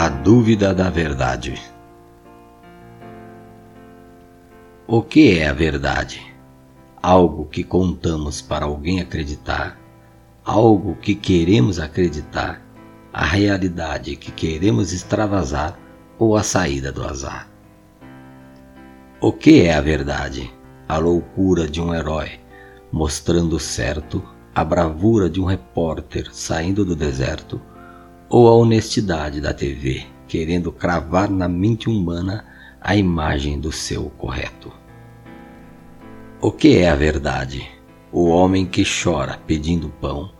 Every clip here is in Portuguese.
A dúvida da verdade. O que é a verdade? Algo que contamos para alguém acreditar, algo que queremos acreditar, a realidade que queremos extravasar ou a saída do azar. O que é a verdade? A loucura de um herói mostrando certo, a bravura de um repórter saindo do deserto ou a honestidade da TV, querendo cravar na mente humana a imagem do seu correto. O que é a verdade? O homem que chora pedindo pão,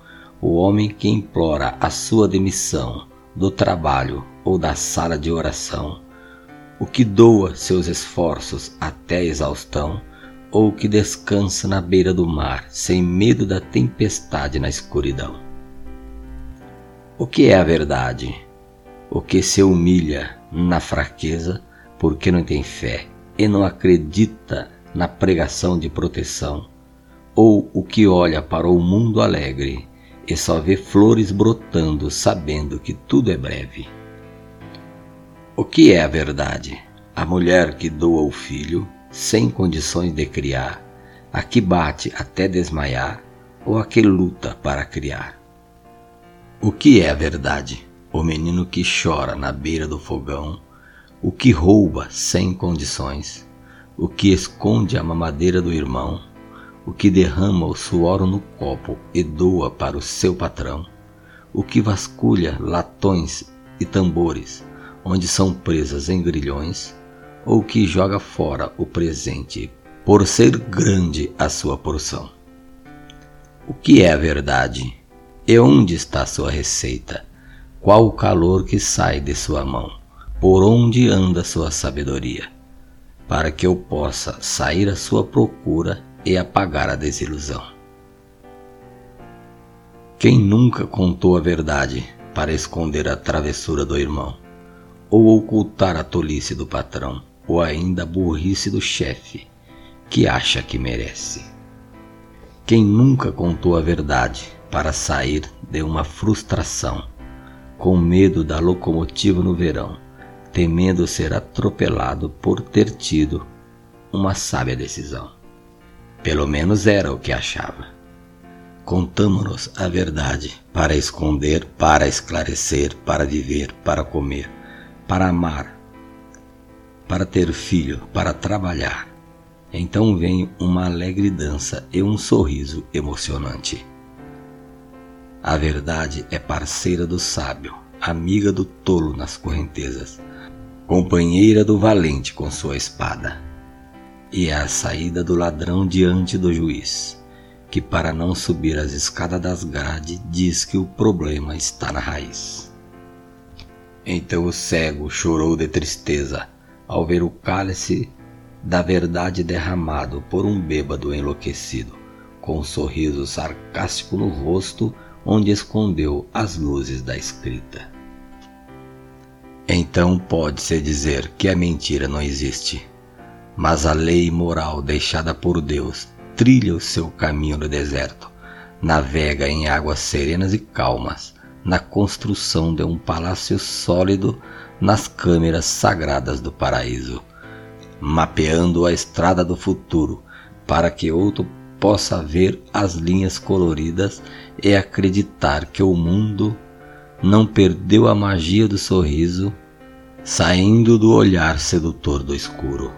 o homem que implora a sua demissão do trabalho ou da sala de oração, o que doa seus esforços até a exaustão, ou que descansa na beira do mar, sem medo da tempestade na escuridão. O que é a verdade? O que se humilha na fraqueza porque não tem fé e não acredita na pregação de proteção, ou o que olha para o mundo alegre e só vê flores brotando sabendo que tudo é breve. O que é a verdade? A mulher que doa o filho sem condições de criar, a que bate até desmaiar ou a que luta para criar. O que é a verdade? O menino que chora na beira do fogão, o que rouba sem condições, o que esconde a mamadeira do irmão, o que derrama o suor no copo e doa para o seu patrão, o que vasculha latões e tambores, onde são presas em grilhões, ou que joga fora o presente por ser grande a sua porção. O que é a verdade? E onde está sua receita? Qual o calor que sai de sua mão? Por onde anda sua sabedoria? Para que eu possa sair à sua procura e apagar a desilusão. Quem nunca contou a verdade para esconder a travessura do irmão, ou ocultar a tolice do patrão, ou ainda a burrice do chefe, que acha que merece? Quem nunca contou a verdade para sair de uma frustração, com medo da locomotiva no verão, temendo ser atropelado por ter tido uma sábia decisão. Pelo menos era o que achava. Contamos-nos a verdade para esconder, para esclarecer, para viver, para comer, para amar, para ter filho, para trabalhar. Então vem uma alegre dança e um sorriso emocionante. A verdade é parceira do sábio, amiga do tolo nas correntezas, companheira do valente com sua espada, e é a saída do ladrão diante do juiz, que para não subir as escadas das grades diz que o problema está na raiz. Então o cego chorou de tristeza ao ver o cálice da verdade derramado por um bêbado enlouquecido, com um sorriso sarcástico no rosto onde escondeu as luzes da escrita. Então pode-se dizer que a mentira não existe, mas a lei moral deixada por Deus trilha o seu caminho no deserto, navega em águas serenas e calmas, na construção de um palácio sólido nas câmeras sagradas do paraíso, mapeando a estrada do futuro para que outro possa ver as linhas coloridas e acreditar que o mundo não perdeu a magia do sorriso saindo do olhar sedutor do escuro.